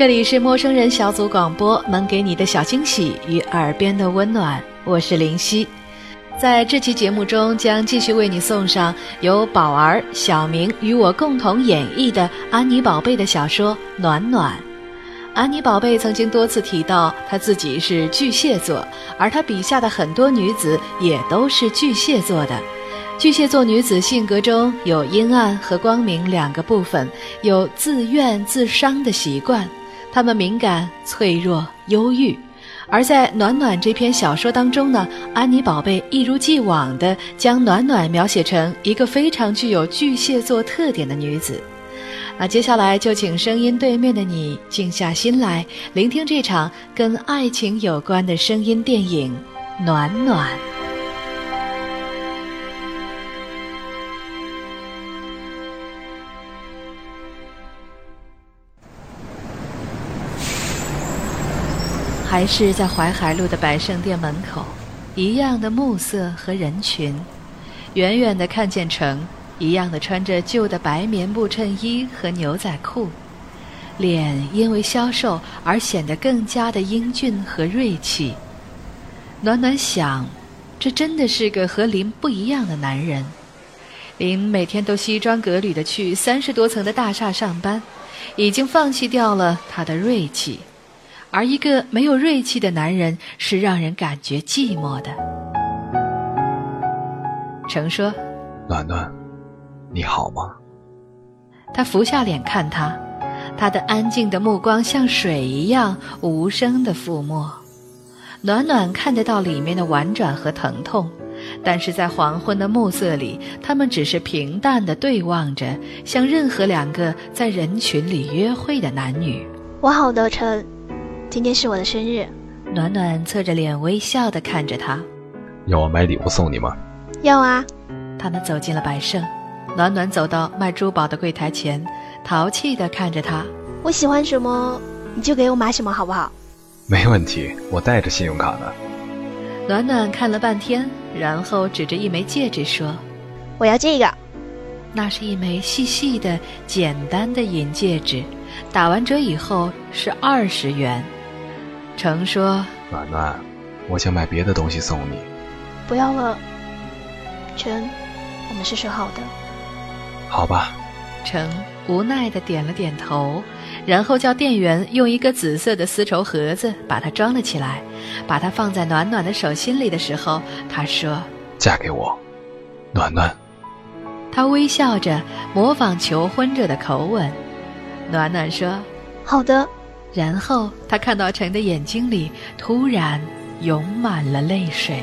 这里是陌生人小组广播，能给你的小惊喜与耳边的温暖。我是林夕，在这期节目中将继续为你送上由宝儿、小明与我共同演绎的安妮宝贝的小说《暖暖》。安妮宝贝曾经多次提到她自己是巨蟹座，而她笔下的很多女子也都是巨蟹座的。巨蟹座女子性格中有阴暗和光明两个部分，有自怨自伤的习惯。她们敏感、脆弱、忧郁，而在暖暖这篇小说当中呢，安妮宝贝一如既往地将暖暖描写成一个非常具有巨蟹座特点的女子。那接下来就请声音对面的你静下心来，聆听这场跟爱情有关的声音电影《暖暖》。还是在淮海路的百盛店门口，一样的暮色和人群，远远的看见城，一样的穿着旧的白棉布衬衣和牛仔裤，脸因为消瘦而显得更加的英俊和锐气。暖暖想，这真的是个和林不一样的男人。林每天都西装革履的去三十多层的大厦上班，已经放弃掉了他的锐气。而一个没有锐气的男人是让人感觉寂寞的。程说：“暖暖，你好吗？”他俯下脸看他，他的安静的目光像水一样无声的覆没。暖暖看得到里面的婉转和疼痛，但是在黄昏的暮色里，他们只是平淡的对望着，像任何两个在人群里约会的男女。我好的，晨。今天是我的生日，暖暖侧着脸微笑地看着他。要我买礼物送你吗？要啊。他们走进了百盛，暖暖走到卖珠宝的柜台前，淘气地看着他。我喜欢什么，你就给我买什么，好不好？没问题，我带着信用卡呢。暖暖看了半天，然后指着一枚戒指说：“我要这个。”那是一枚细细的、简单的银戒指，打完折以后是二十元。程说：“暖暖，我想买别的东西送你。”不要了，程，我们是说好的。好吧。程无奈的点了点头，然后叫店员用一个紫色的丝绸盒子把它装了起来，把它放在暖暖的手心里的时候，他说：“嫁给我，暖暖。”他微笑着模仿求婚者的口吻，暖暖说：“好的。”然后他看到陈的眼睛里突然涌满了泪水。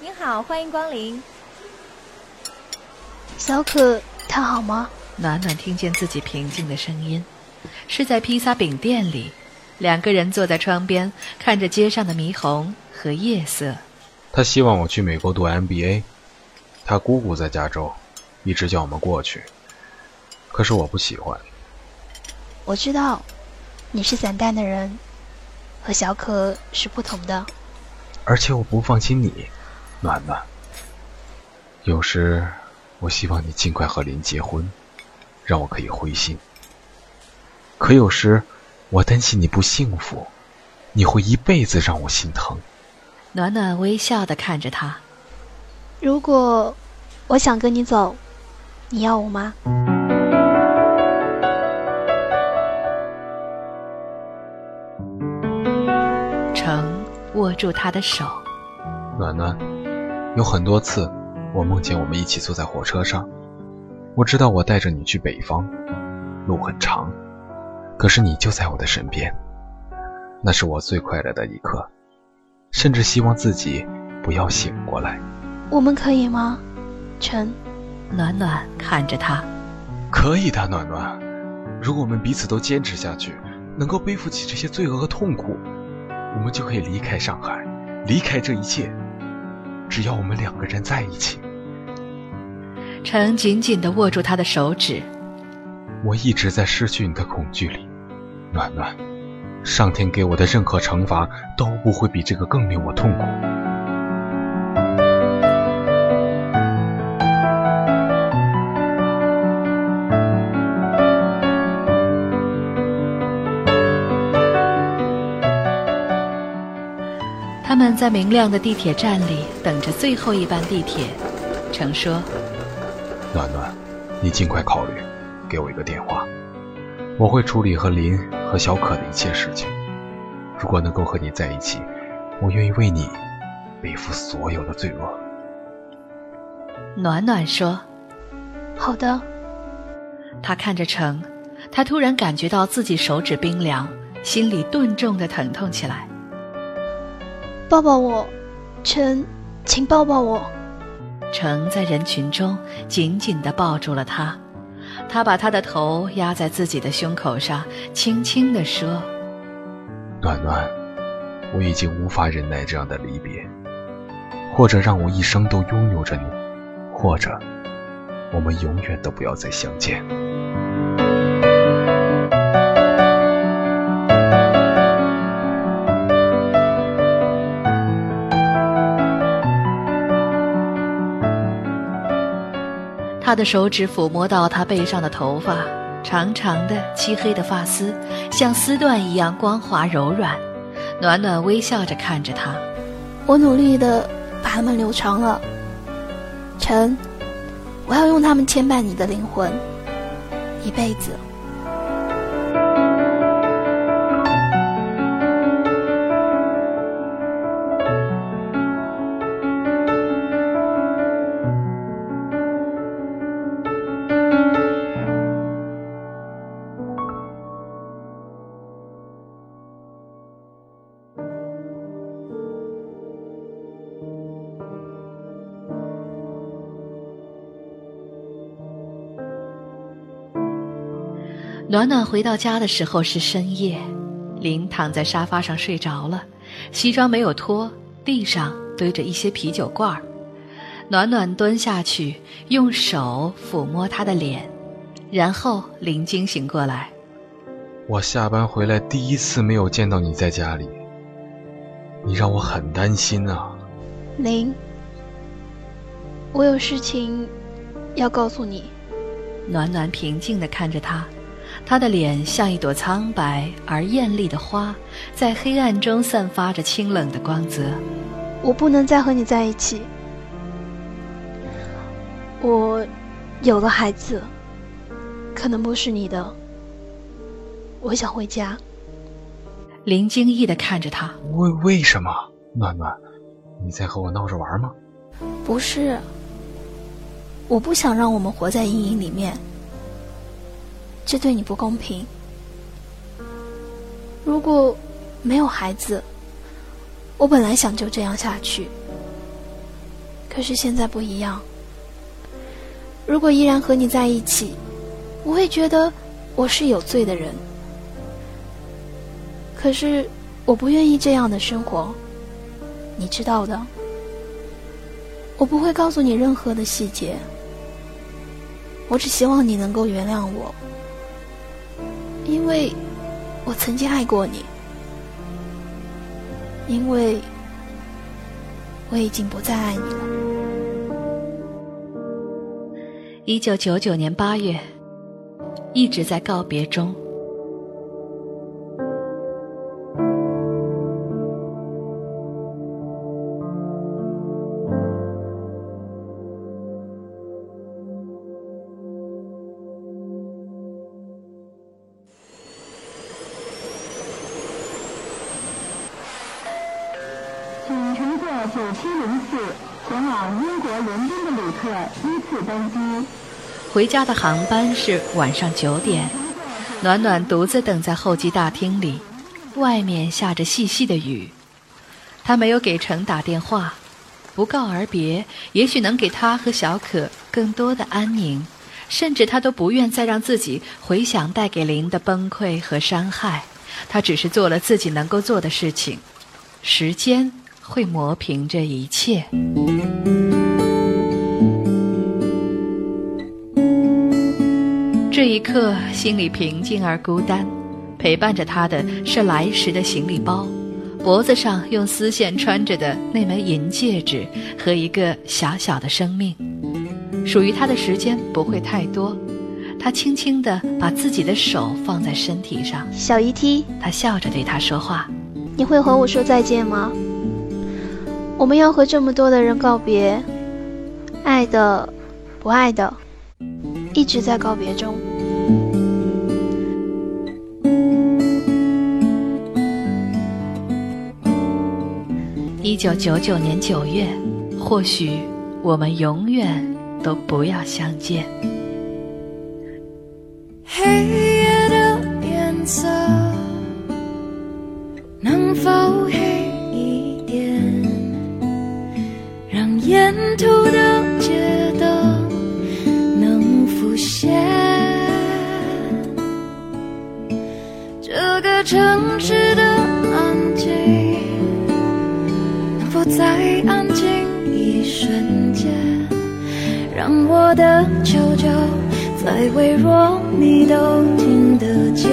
您好，欢迎光临。小可，他好吗？暖暖听见自己平静的声音，是在披萨饼店里，两个人坐在窗边，看着街上的霓虹和夜色。他希望我去美国读 MBA，他姑姑在加州，一直叫我们过去。可是我不喜欢。我知道，你是散淡的人，和小可是不同的。而且我不放心你，暖暖。有时我希望你尽快和林结婚，让我可以灰心。可有时我担心你不幸福，你会一辈子让我心疼。暖暖微笑的看着他。如果我想跟你走，你要我吗？程握住他的手。暖暖，有很多次，我梦见我们一起坐在火车上。我知道我带着你去北方，路很长，可是你就在我的身边，那是我最快乐的一刻。甚至希望自己不要醒过来。我们可以吗，陈？暖暖看着他，可以的，暖暖。如果我们彼此都坚持下去，能够背负起这些罪恶和痛苦，我们就可以离开上海，离开这一切。只要我们两个人在一起。陈紧紧地握住他的手指。我一直在失去你的恐惧里，暖暖。上天给我的任何惩罚都不会比这个更令我痛苦。他们在明亮的地铁站里等着最后一班地铁。程说：“暖暖，你尽快考虑，给我一个电话。”我会处理和林和小可的一切事情。如果能够和你在一起，我愿意为你背负所有的罪恶。暖暖说：“好的。”他看着城，他突然感觉到自己手指冰凉，心里顿重的疼痛起来。抱抱我，陈，请抱抱我。城在人群中紧紧的抱住了他。他把他的头压在自己的胸口上，轻轻地说：“暖暖，我已经无法忍耐这样的离别，或者让我一生都拥有着你，或者我们永远都不要再相见。”他的手指抚摸到他背上的头发，长长的漆黑的发丝，像丝缎一样光滑柔软。暖暖微笑着看着他，我努力的把它们留长了。臣，我要用它们牵绊你的灵魂，一辈子。暖暖回到家的时候是深夜，林躺在沙发上睡着了，西装没有脱，地上堆着一些啤酒罐儿。暖暖蹲下去，用手抚摸他的脸，然后林惊醒过来。我下班回来第一次没有见到你在家里，你让我很担心啊。林，我有事情要告诉你。暖暖平静地看着他。他的脸像一朵苍白而艳丽的花，在黑暗中散发着清冷的光泽。我不能再和你在一起。我有了孩子，可能不是你的。我想回家。林惊异的看着他，为为什么？暖暖，你在和我闹着玩吗？不是，我不想让我们活在阴影里面。这对你不公平。如果没有孩子，我本来想就这样下去。可是现在不一样。如果依然和你在一起，我会觉得我是有罪的人。可是我不愿意这样的生活，你知道的。我不会告诉你任何的细节。我只希望你能够原谅我。因为我曾经爱过你，因为我已经不再爱你了。一九九九年八月，一直在告别中。乘坐九七零四前往英国伦敦的旅客依次登机。回家的航班是晚上九点。暖暖独自等在候机大厅里，外面下着细细的雨。他没有给程打电话，不告而别，也许能给他和小可更多的安宁，甚至他都不愿再让自己回想带给林的崩溃和伤害。他只是做了自己能够做的事情，时间会磨平这一切。这一刻，心里平静而孤单，陪伴着他的是来时的行李包，脖子上用丝线穿着的那枚银戒指和一个小小的生命。属于他的时间不会太多。他轻轻地把自己的手放在身体上，小姨梯，他笑着对他说话：“你会和我说再见吗？我们要和这么多的人告别，爱的，不爱的，一直在告别中。”一九九九年九月，或许我们永远都不要相见。黑城市的安静，能否再安静一瞬间，让我的求救。再微弱，你都听得见。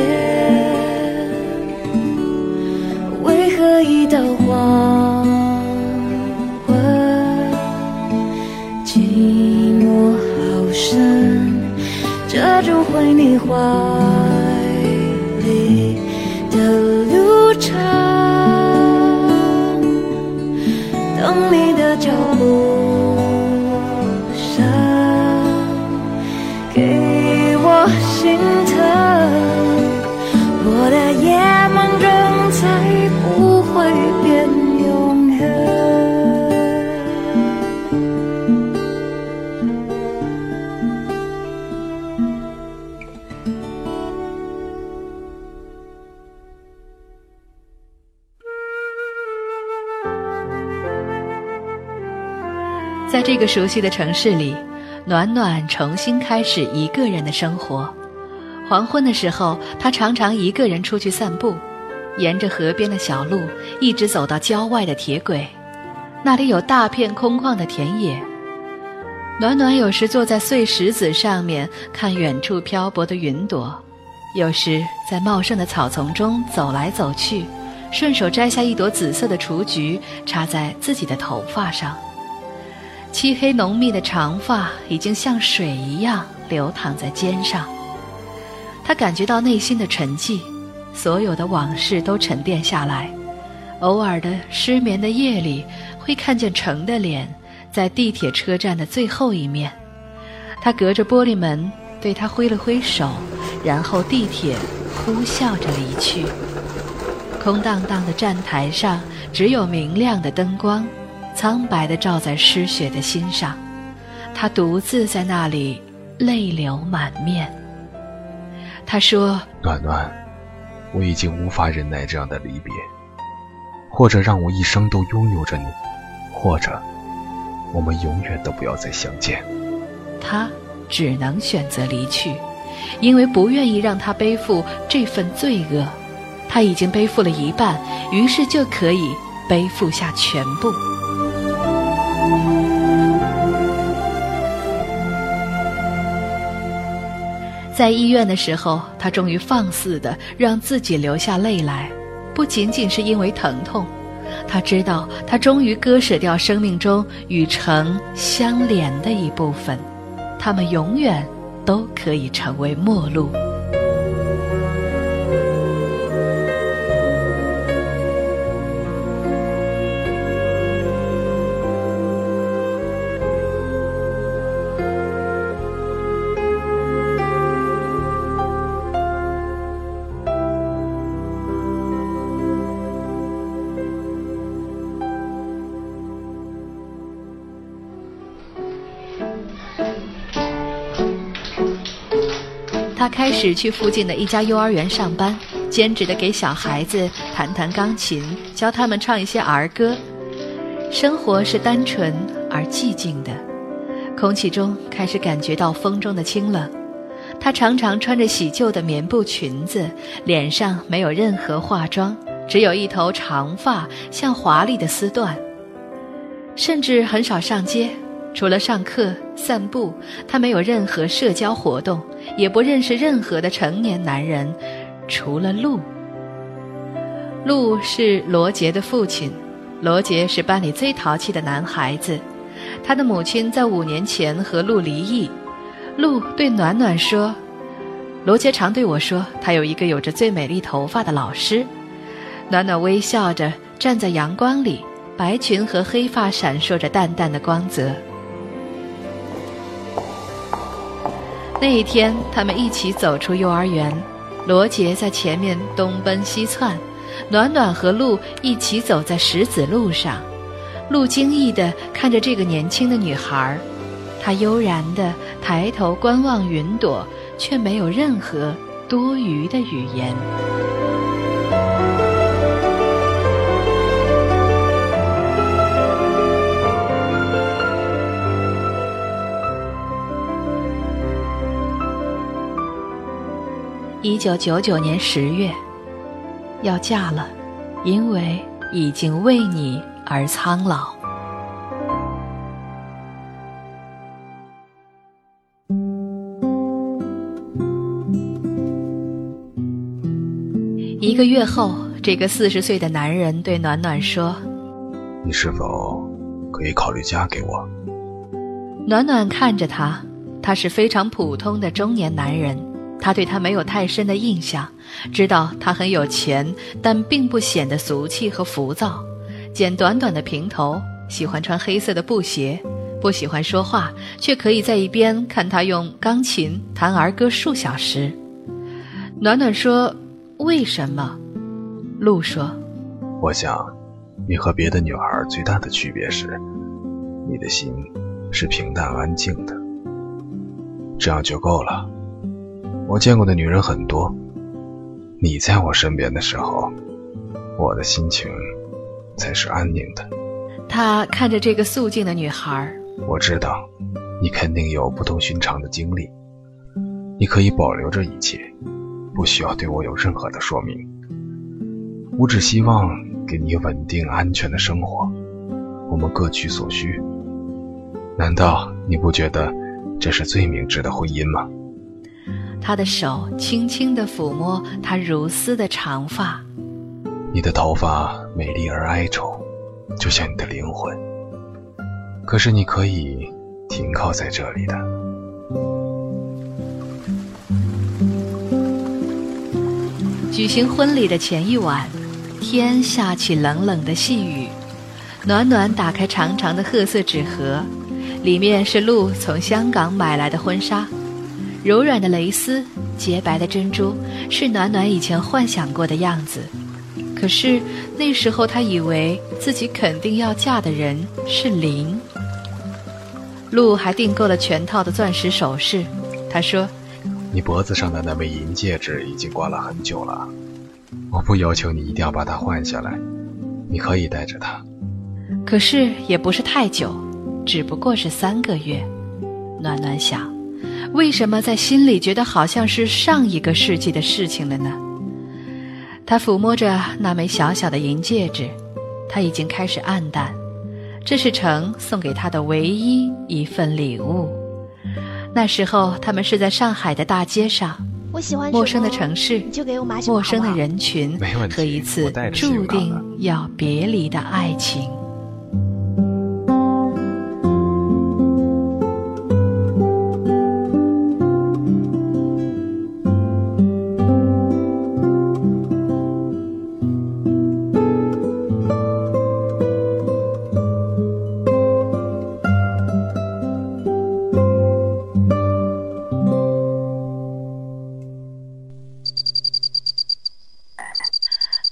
为何一到黄昏，寂寞好深，遮住回你话的路程，等你的脚步。这个熟悉的城市里。暖暖重新开始一个人的生活。黄昏的时候，他常常一个人出去散步，沿着河边的小路，一直走到郊外的铁轨。那里有大片空旷的田野。暖暖有时坐在碎石子上面看远处漂泊的云朵，有时在茂盛的草丛中走来走去，顺手摘下一朵紫色的雏菊插在自己的头发上。漆黑浓密的长发已经像水一样流淌在肩上，他感觉到内心的沉寂，所有的往事都沉淀下来。偶尔的失眠的夜里，会看见程的脸在地铁车站的最后一面，他隔着玻璃门对他挥了挥手，然后地铁呼啸着离去。空荡荡的站台上只有明亮的灯光。苍白的照在失血的心上，他独自在那里泪流满面。他说：“暖暖，我已经无法忍耐这样的离别，或者让我一生都拥有着你，或者我们永远都不要再相见。”他只能选择离去，因为不愿意让他背负这份罪恶。他已经背负了一半，于是就可以背负下全部。在医院的时候，他终于放肆的让自己流下泪来，不仅仅是因为疼痛，他知道他终于割舍掉生命中与城相连的一部分，他们永远都可以成为陌路。始去附近的一家幼儿园上班，兼职的给小孩子弹弹钢琴，教他们唱一些儿歌。生活是单纯而寂静的，空气中开始感觉到风中的清冷。她常常穿着洗旧的棉布裙子，脸上没有任何化妆，只有一头长发像华丽的丝缎。甚至很少上街，除了上课、散步，他没有任何社交活动，也不认识任何的成年男人，除了路。路是罗杰的父亲。罗杰是班里最淘气的男孩子，他的母亲在五年前和陆离异。陆对暖暖说：“罗杰常对我说，他有一个有着最美丽头发的老师。”暖暖微笑着站在阳光里，白裙和黑发闪烁着淡淡的光泽。那一天，他们一起走出幼儿园，罗杰在前面东奔西窜。暖暖和鹿一起走在石子路上，鹿惊异地看着这个年轻的女孩，她悠然地抬头观望云朵，却没有任何多余的语言。一九九九年十月。要嫁了，因为已经为你而苍老。一个月后，这个四十岁的男人对暖暖说：“你是否可以考虑嫁给我？”暖暖看着他，他是非常普通的中年男人，他对他没有太深的印象。知道他很有钱，但并不显得俗气和浮躁，剪短短的平头，喜欢穿黑色的布鞋，不喜欢说话，却可以在一边看他用钢琴弹儿歌数小时。暖暖说：“为什么？”鹿说：“我想，你和别的女孩最大的区别是，你的心是平淡安静的，这样就够了。我见过的女人很多。”你在我身边的时候，我的心情才是安宁的。他看着这个素净的女孩，我知道，你肯定有不同寻常的经历。你可以保留这一切，不需要对我有任何的说明。我只希望给你稳定安全的生活，我们各取所需。难道你不觉得这是最明智的婚姻吗？他的手轻轻地抚摸她如丝的长发，你的头发美丽而哀愁，就像你的灵魂。可是你可以停靠在这里的。举行婚礼的前一晚，天下起冷冷的细雨。暖暖打开长长的褐色纸盒，里面是露从香港买来的婚纱。柔软的蕾丝，洁白的珍珠，是暖暖以前幻想过的样子。可是那时候，她以为自己肯定要嫁的人是林。鹿还订购了全套的钻石首饰。他说：“你脖子上的那枚银戒指已经挂了很久了，我不要求你一定要把它换下来，你可以带着它。可是也不是太久，只不过是三个月。”暖暖想。为什么在心里觉得好像是上一个世纪的事情了呢？他抚摸着那枚小小的银戒指，他已经开始暗淡。这是程送给他的唯一一份礼物。那时候他们是在上海的大街上，我喜欢陌生的城市，陌生的人群和一次注定要别离的爱情。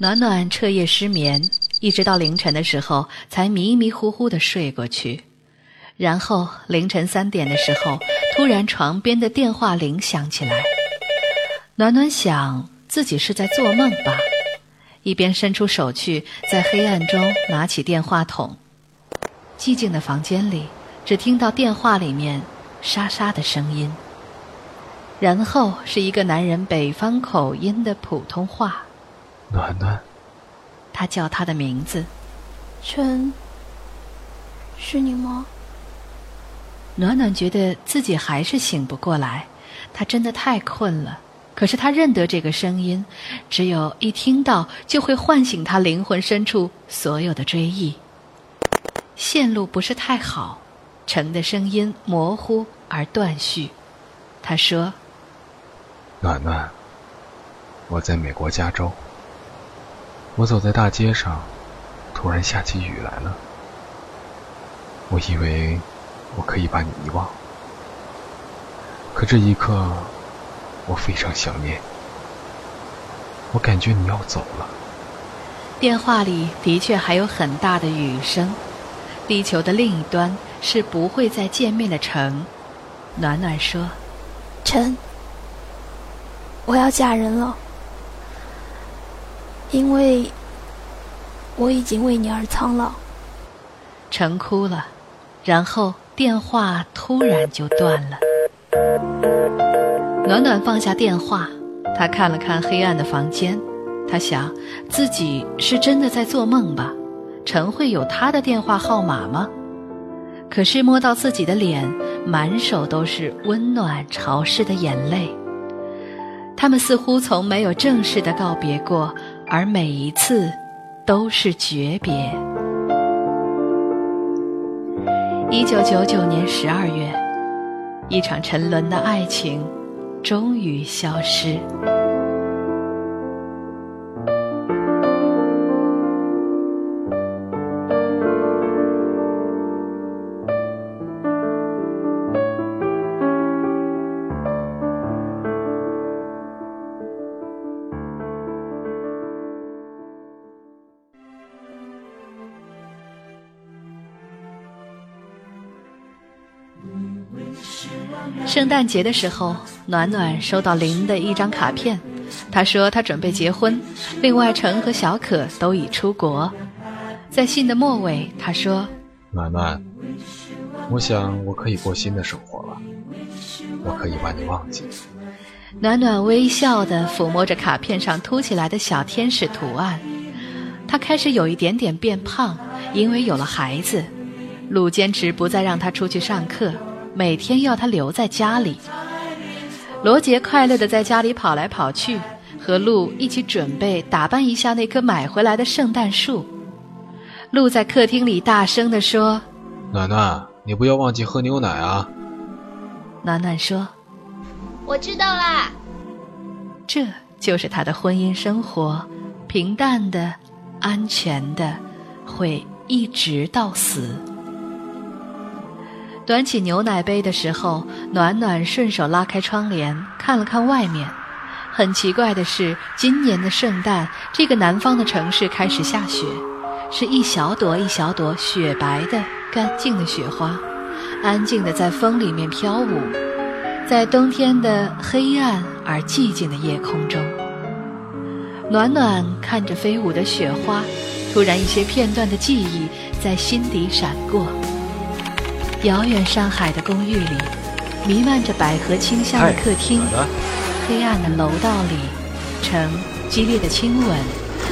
暖暖彻夜失眠，一直到凌晨的时候才迷迷糊糊的睡过去。然后凌晨三点的时候，突然床边的电话铃响起来。暖暖想自己是在做梦吧，一边伸出手去，在黑暗中拿起电话筒。寂静的房间里，只听到电话里面沙沙的声音。然后是一个男人北方口音的普通话。暖暖，他叫他的名字。陈，是你吗？暖暖觉得自己还是醒不过来，她真的太困了。可是她认得这个声音，只有一听到就会唤醒她灵魂深处所有的追忆。线路不是太好，陈的声音模糊而断续。他说。暖暖，我在美国加州。我走在大街上，突然下起雨来了。我以为我可以把你遗忘，可这一刻，我非常想念。我感觉你要走了。电话里的确还有很大的雨声。地球的另一端是不会再见面的城。暖暖说：“陈。”我要嫁人了，因为我已经为你而苍老。陈哭了，然后电话突然就断了。暖暖放下电话，他看了看黑暗的房间，他想自己是真的在做梦吧？陈会有他的电话号码吗？可是摸到自己的脸，满手都是温暖潮湿的眼泪。他们似乎从没有正式的告别过，而每一次都是诀别。一九九九年十二月，一场沉沦的爱情终于消失。圣诞节的时候，暖暖收到林的一张卡片，他说他准备结婚，另外陈和小可都已出国。在信的末尾，他说：“暖暖，我想我可以过新的生活了，我可以把你忘记。”暖暖微笑地抚摸着卡片上凸起来的小天使图案，她开始有一点点变胖，因为有了孩子。鲁坚持不再让她出去上课。每天要他留在家里。罗杰快乐的在家里跑来跑去，和鹿一起准备打扮一下那棵买回来的圣诞树。鹿在客厅里大声地说：“暖暖，你不要忘记喝牛奶啊！”暖暖说：“我知道啦。”这就是他的婚姻生活，平淡的、安全的，会一直到死。端起牛奶杯的时候，暖暖顺手拉开窗帘，看了看外面。很奇怪的是，今年的圣诞，这个南方的城市开始下雪，是一小朵一小朵雪白的、干净的雪花，安静的在风里面飘舞，在冬天的黑暗而寂静的夜空中。暖暖看着飞舞的雪花，突然一些片段的记忆在心底闪过。遥远上海的公寓里，弥漫着百合清香的客厅，黑暗的楼道里，呈激烈的亲吻，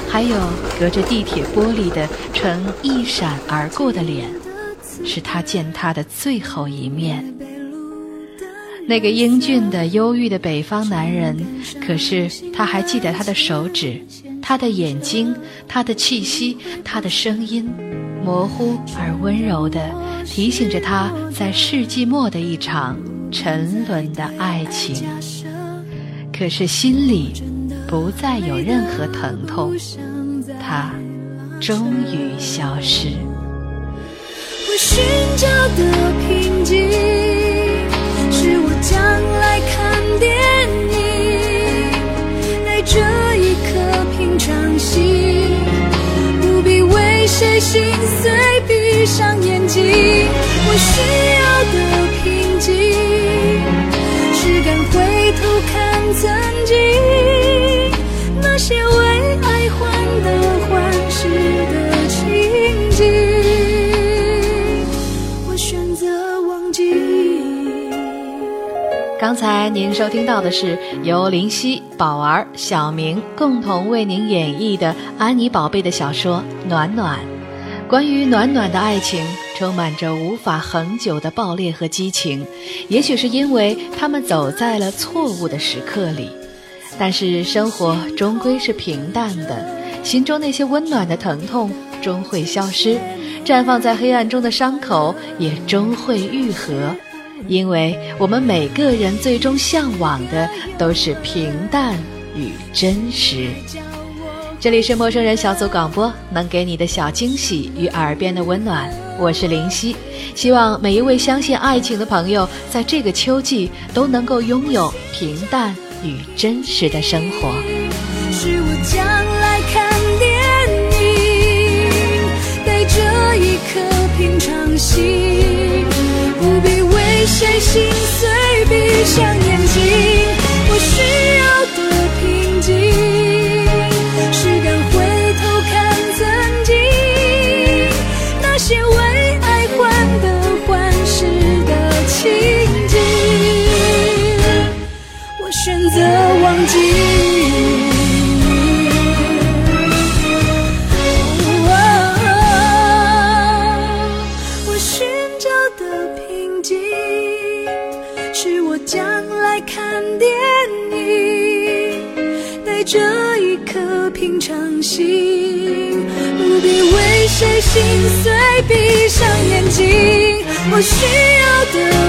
还有隔着地铁玻璃的呈一闪而过的脸，是他见他的最后一面。那个英俊的、忧郁的北方男人，可是他还记得他的手指，他的眼睛，他的气息，他的声音。模糊而温柔的提醒着他在世纪末的一场沉沦的爱情，可是心里不再有任何疼痛，他终于消失。我寻找的平静，是我将来看电影，谁心碎，闭上眼睛。我需要的平静，只敢回头看曾经那些刚才您收听到的是由林夕、宝儿、小明共同为您演绎的安妮宝贝的小说《暖暖》。关于暖暖的爱情，充满着无法恒久的爆裂和激情。也许是因为他们走在了错误的时刻里，但是生活终归是平淡的，心中那些温暖的疼痛终会消失，绽放在黑暗中的伤口也终会愈合。因为我们每个人最终向往的都是平淡与真实。这里是陌生人小组广播，能给你的小惊喜与耳边的温暖。我是林夕，希望每一位相信爱情的朋友，在这个秋季都能够拥有平淡与真实的生活。是我将来看电影，带着一颗平常心，不必谁心碎，闭上眼睛。我需要的平静。需要的